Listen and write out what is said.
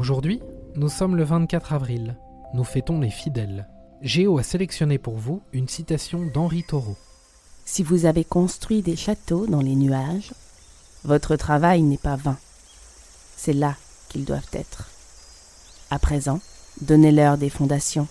Aujourd'hui, nous sommes le 24 avril. Nous fêtons les fidèles. Géo a sélectionné pour vous une citation d'Henri Thoreau. Si vous avez construit des châteaux dans les nuages, votre travail n'est pas vain. C'est là qu'ils doivent être. À présent, donnez-leur des fondations